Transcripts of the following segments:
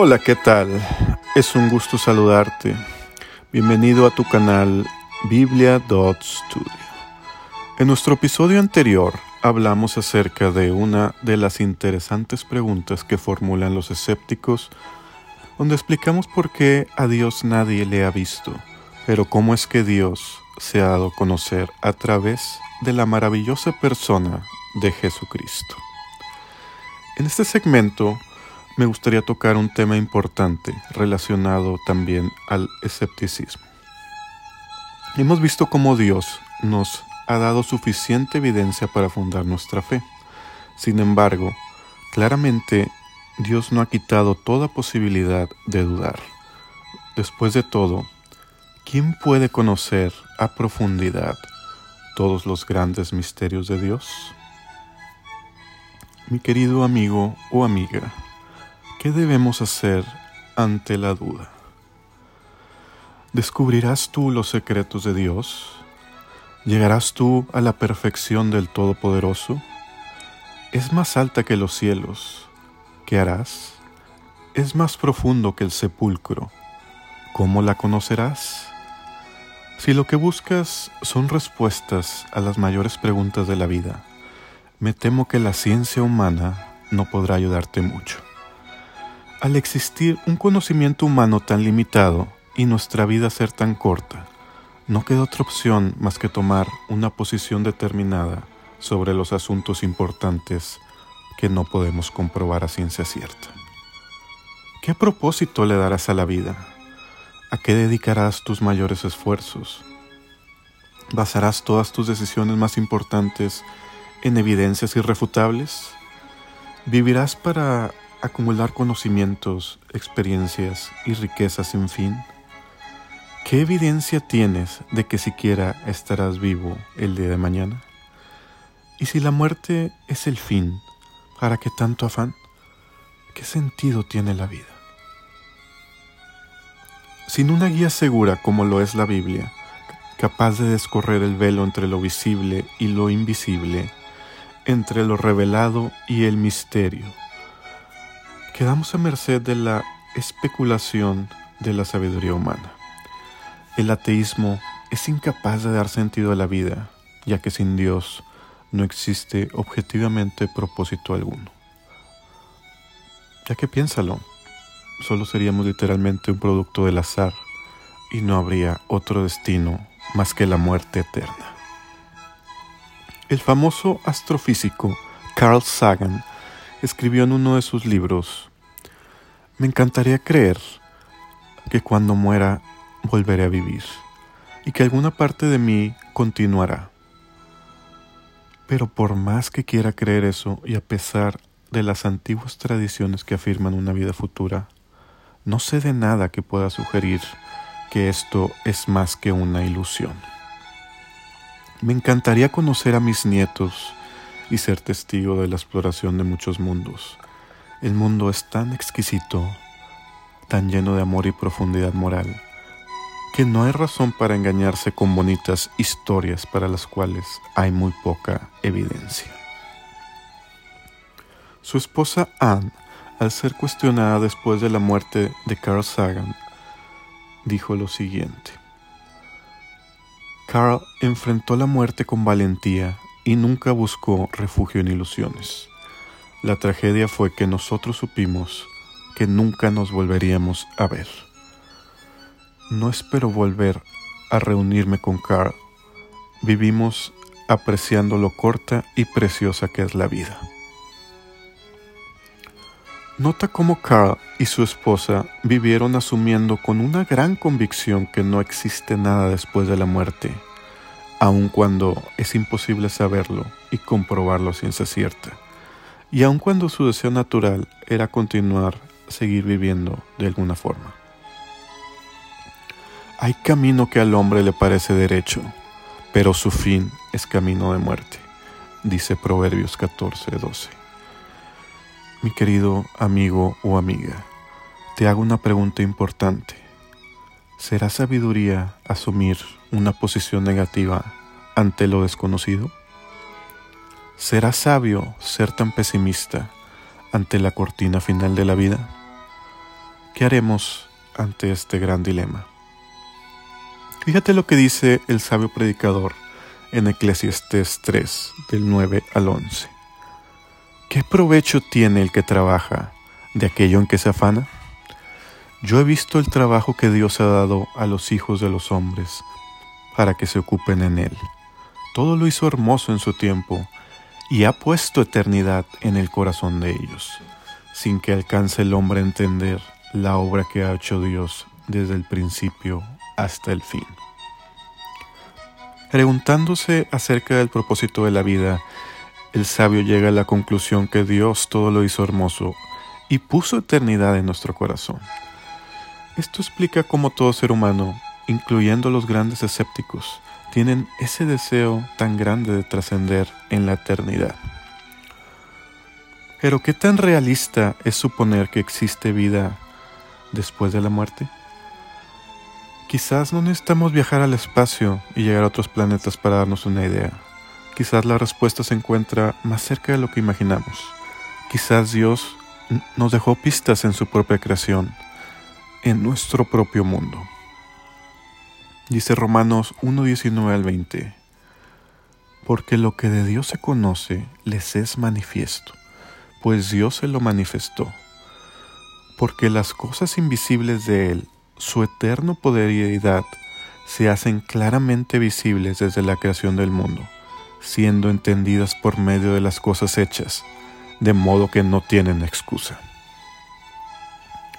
Hola, ¿qué tal? Es un gusto saludarte. Bienvenido a tu canal Biblia.studio. En nuestro episodio anterior hablamos acerca de una de las interesantes preguntas que formulan los escépticos, donde explicamos por qué a Dios nadie le ha visto, pero cómo es que Dios se ha dado a conocer a través de la maravillosa persona de Jesucristo. En este segmento me gustaría tocar un tema importante relacionado también al escepticismo. Hemos visto cómo Dios nos ha dado suficiente evidencia para fundar nuestra fe. Sin embargo, claramente Dios no ha quitado toda posibilidad de dudar. Después de todo, ¿quién puede conocer a profundidad todos los grandes misterios de Dios? Mi querido amigo o amiga, ¿qué debemos hacer ante la duda? ¿Descubrirás tú los secretos de Dios? ¿Llegarás tú a la perfección del Todopoderoso? ¿Es más alta que los cielos? ¿Qué harás? ¿Es más profundo que el sepulcro? ¿Cómo la conocerás? Si lo que buscas son respuestas a las mayores preguntas de la vida, me temo que la ciencia humana no podrá ayudarte mucho. Al existir un conocimiento humano tan limitado y nuestra vida ser tan corta, no queda otra opción más que tomar una posición determinada sobre los asuntos importantes que no podemos comprobar a ciencia cierta. ¿Qué propósito le darás a la vida? ¿A qué dedicarás tus mayores esfuerzos? ¿Basarás todas tus decisiones más importantes en evidencias irrefutables? ¿Vivirás para acumular conocimientos, experiencias y riquezas sin fin? ¿Qué evidencia tienes de que siquiera estarás vivo el día de mañana? ¿Y si la muerte es el fin, para qué tanto afán? ¿Qué sentido tiene la vida? Sin una guía segura como lo es la Biblia, capaz de descorrer el velo entre lo visible y lo invisible, entre lo revelado y el misterio. Quedamos a merced de la especulación de la sabiduría humana. El ateísmo es incapaz de dar sentido a la vida, ya que sin Dios no existe objetivamente propósito alguno. Ya que piénsalo, solo seríamos literalmente un producto del azar y no habría otro destino más que la muerte eterna. El famoso astrofísico Carl Sagan escribió en uno de sus libros, Me encantaría creer que cuando muera volveré a vivir y que alguna parte de mí continuará. Pero por más que quiera creer eso y a pesar de las antiguas tradiciones que afirman una vida futura, no sé de nada que pueda sugerir que esto es más que una ilusión. Me encantaría conocer a mis nietos y ser testigo de la exploración de muchos mundos. El mundo es tan exquisito, tan lleno de amor y profundidad moral, que no hay razón para engañarse con bonitas historias para las cuales hay muy poca evidencia. Su esposa Anne, al ser cuestionada después de la muerte de Carl Sagan, dijo lo siguiente. Carl enfrentó la muerte con valentía y nunca buscó refugio en ilusiones. La tragedia fue que nosotros supimos que nunca nos volveríamos a ver. No espero volver a reunirme con Carl. Vivimos apreciando lo corta y preciosa que es la vida. Nota cómo Carl y su esposa vivieron asumiendo con una gran convicción que no existe nada después de la muerte, aun cuando es imposible saberlo y comprobarlo a ciencia cierta, y aun cuando su deseo natural era continuar, seguir viviendo de alguna forma. Hay camino que al hombre le parece derecho, pero su fin es camino de muerte, dice Proverbios 14:12. Mi querido amigo o amiga, te hago una pregunta importante. ¿Será sabiduría asumir una posición negativa ante lo desconocido? ¿Será sabio ser tan pesimista ante la cortina final de la vida? ¿Qué haremos ante este gran dilema? Fíjate lo que dice el sabio predicador en Eclesiastes 3, del 9 al 11. ¿Qué provecho tiene el que trabaja de aquello en que se afana? Yo he visto el trabajo que Dios ha dado a los hijos de los hombres para que se ocupen en él. Todo lo hizo hermoso en su tiempo y ha puesto eternidad en el corazón de ellos, sin que alcance el hombre a entender la obra que ha hecho Dios desde el principio hasta el fin. Preguntándose acerca del propósito de la vida, el sabio llega a la conclusión que Dios todo lo hizo hermoso y puso eternidad en nuestro corazón. Esto explica cómo todo ser humano, incluyendo los grandes escépticos, tienen ese deseo tan grande de trascender en la eternidad. Pero ¿qué tan realista es suponer que existe vida después de la muerte? Quizás no necesitamos viajar al espacio y llegar a otros planetas para darnos una idea. Quizás la respuesta se encuentra más cerca de lo que imaginamos. Quizás Dios nos dejó pistas en su propia creación, en nuestro propio mundo. Dice Romanos 1.19 al 20, porque lo que de Dios se conoce les es manifiesto, pues Dios se lo manifestó, porque las cosas invisibles de Él, su eterno poder y se hacen claramente visibles desde la creación del mundo siendo entendidas por medio de las cosas hechas, de modo que no tienen excusa.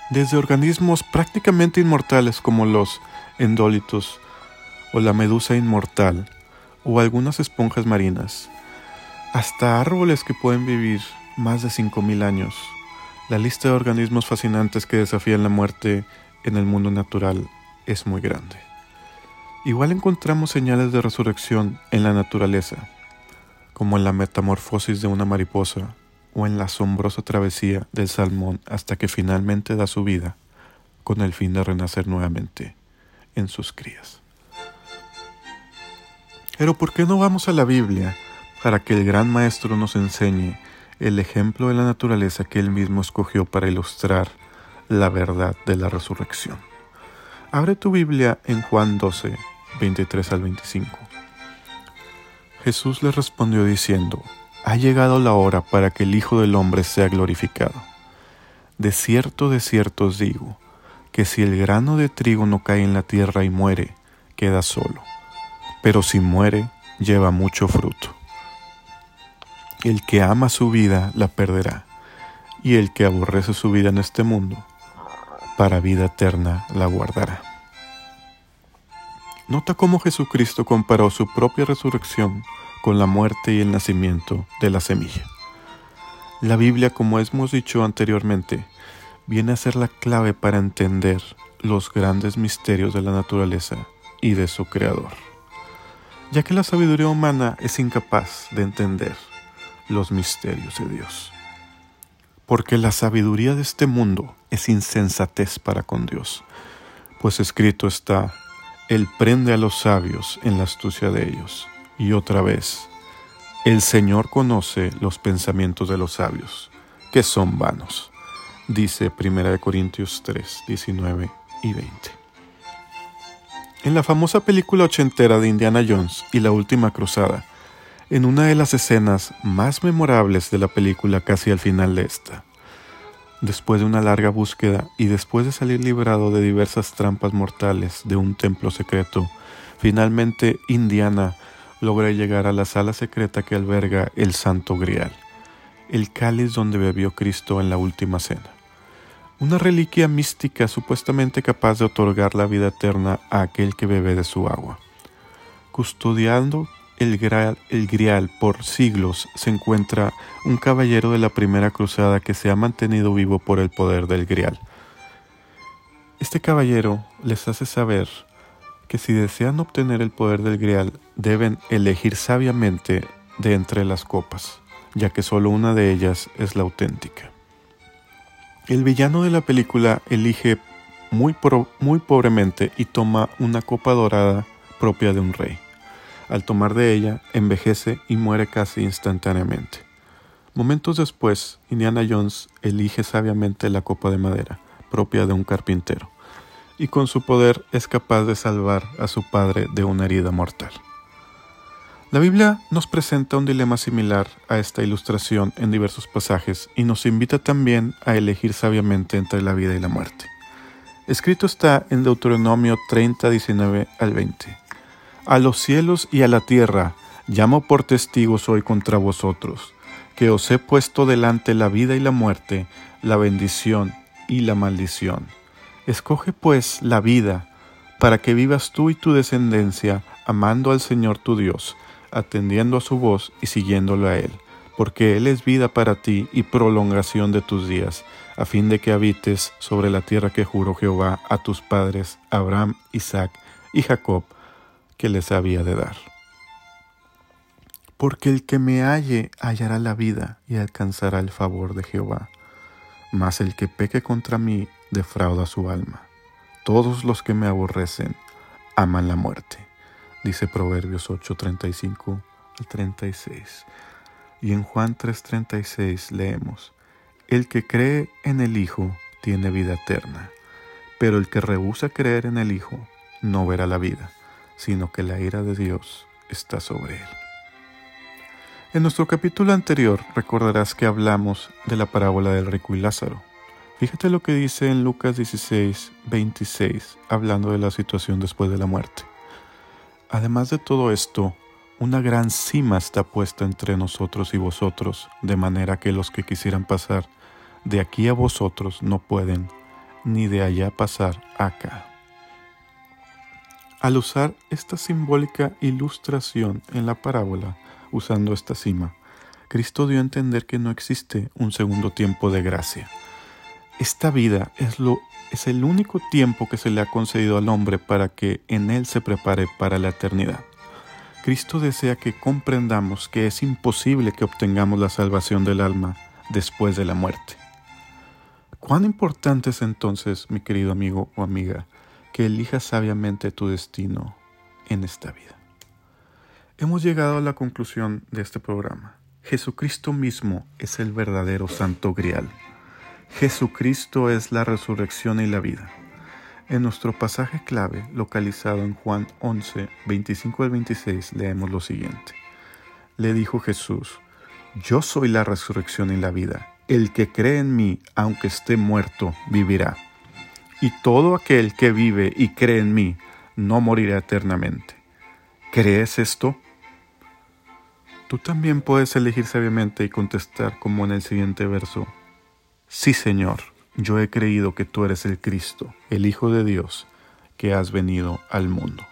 Desde organismos prácticamente inmortales como los endólitos o la medusa inmortal o algunas esponjas marinas, hasta árboles que pueden vivir más de 5.000 años, la lista de organismos fascinantes que desafían la muerte en el mundo natural es muy grande. Igual encontramos señales de resurrección en la naturaleza, como en la metamorfosis de una mariposa o en la asombrosa travesía del salmón hasta que finalmente da su vida con el fin de renacer nuevamente en sus crías. Pero ¿por qué no vamos a la Biblia para que el gran maestro nos enseñe el ejemplo de la naturaleza que él mismo escogió para ilustrar la verdad de la resurrección? Abre tu Biblia en Juan 12, 23 al 25. Jesús le respondió diciendo, Ha llegado la hora para que el Hijo del Hombre sea glorificado. De cierto, de cierto os digo, que si el grano de trigo no cae en la tierra y muere, queda solo, pero si muere, lleva mucho fruto. El que ama su vida la perderá, y el que aborrece su vida en este mundo, para vida eterna la guardará. Nota cómo Jesucristo comparó su propia resurrección con la muerte y el nacimiento de la semilla. La Biblia, como hemos dicho anteriormente, viene a ser la clave para entender los grandes misterios de la naturaleza y de su creador, ya que la sabiduría humana es incapaz de entender los misterios de Dios. Porque la sabiduría de este mundo es insensatez para con Dios, pues escrito está, Él prende a los sabios en la astucia de ellos. Y otra vez, el Señor conoce los pensamientos de los sabios, que son vanos, dice 1 Corintios 3, 19 y 20. En la famosa película ochentera de Indiana Jones y la Última Cruzada, en una de las escenas más memorables de la película casi al final de esta, Después de una larga búsqueda y después de salir librado de diversas trampas mortales de un templo secreto, finalmente Indiana logra llegar a la sala secreta que alberga el Santo Grial, el cáliz donde bebió Cristo en la última cena. Una reliquia mística supuestamente capaz de otorgar la vida eterna a aquel que bebe de su agua. Custodiando el grial, por siglos se encuentra un caballero de la primera cruzada que se ha mantenido vivo por el poder del grial. Este caballero les hace saber que si desean obtener el poder del grial deben elegir sabiamente de entre las copas, ya que solo una de ellas es la auténtica. El villano de la película elige muy, muy pobremente y toma una copa dorada propia de un rey. Al tomar de ella, envejece y muere casi instantáneamente. Momentos después, Indiana Jones elige sabiamente la copa de madera, propia de un carpintero, y con su poder es capaz de salvar a su padre de una herida mortal. La Biblia nos presenta un dilema similar a esta ilustración en diversos pasajes y nos invita también a elegir sabiamente entre la vida y la muerte. Escrito está en Deuteronomio 30, 19 al 20. A los cielos y a la tierra llamo por testigos hoy contra vosotros, que os he puesto delante la vida y la muerte, la bendición y la maldición. Escoge pues la vida, para que vivas tú y tu descendencia, amando al Señor tu Dios, atendiendo a su voz y siguiéndolo a Él, porque Él es vida para ti y prolongación de tus días, a fin de que habites sobre la tierra que juró Jehová a tus padres, Abraham, Isaac y Jacob, que les había de dar. Porque el que me halle hallará la vida y alcanzará el favor de Jehová, mas el que peque contra mí defrauda su alma. Todos los que me aborrecen aman la muerte dice Proverbios 8:35 al 36. Y en Juan 3:36 leemos, El que cree en el Hijo tiene vida eterna, pero el que rehúsa creer en el Hijo no verá la vida, sino que la ira de Dios está sobre él. En nuestro capítulo anterior recordarás que hablamos de la parábola del rico y Lázaro. Fíjate lo que dice en Lucas 16, 26, hablando de la situación después de la muerte. Además de todo esto, una gran cima está puesta entre nosotros y vosotros, de manera que los que quisieran pasar de aquí a vosotros no pueden, ni de allá pasar acá. Al usar esta simbólica ilustración en la parábola, usando esta cima, Cristo dio a entender que no existe un segundo tiempo de gracia. Esta vida es lo es el único tiempo que se le ha concedido al hombre para que en él se prepare para la eternidad. Cristo desea que comprendamos que es imposible que obtengamos la salvación del alma después de la muerte. ¿Cuán importante es entonces, mi querido amigo o amiga, que elijas sabiamente tu destino en esta vida? Hemos llegado a la conclusión de este programa. Jesucristo mismo es el verdadero santo grial. Jesucristo es la resurrección y la vida. En nuestro pasaje clave, localizado en Juan 11, 25 al 26, leemos lo siguiente. Le dijo Jesús, Yo soy la resurrección y la vida. El que cree en mí, aunque esté muerto, vivirá. Y todo aquel que vive y cree en mí, no morirá eternamente. ¿Crees esto? Tú también puedes elegir sabiamente y contestar como en el siguiente verso, Sí, Señor, yo he creído que tú eres el Cristo, el Hijo de Dios, que has venido al mundo.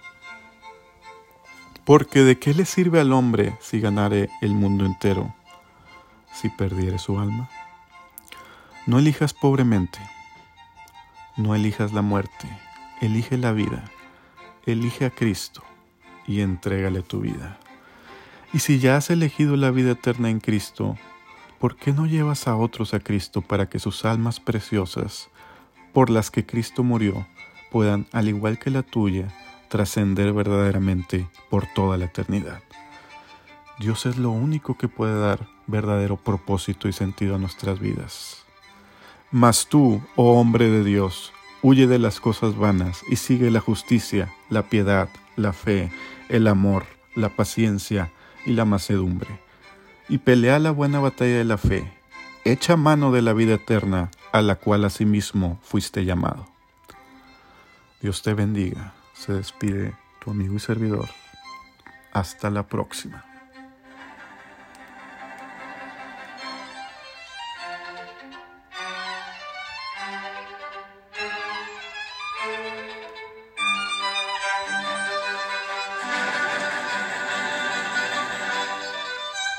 Porque de qué le sirve al hombre si ganare el mundo entero, si perdiere su alma? No elijas pobremente, no elijas la muerte, elige la vida, elige a Cristo y entrégale tu vida. Y si ya has elegido la vida eterna en Cristo, ¿por qué no llevas a otros a Cristo para que sus almas preciosas, por las que Cristo murió, puedan, al igual que la tuya, trascender verdaderamente por toda la eternidad? Dios es lo único que puede dar verdadero propósito y sentido a nuestras vidas. Mas tú, oh hombre de Dios, huye de las cosas vanas y sigue la justicia, la piedad, la fe, el amor, la paciencia y la macedumbre y pelea la buena batalla de la fe, echa mano de la vida eterna a la cual asimismo fuiste llamado. Dios te bendiga. Se despide tu amigo y servidor. Hasta la próxima.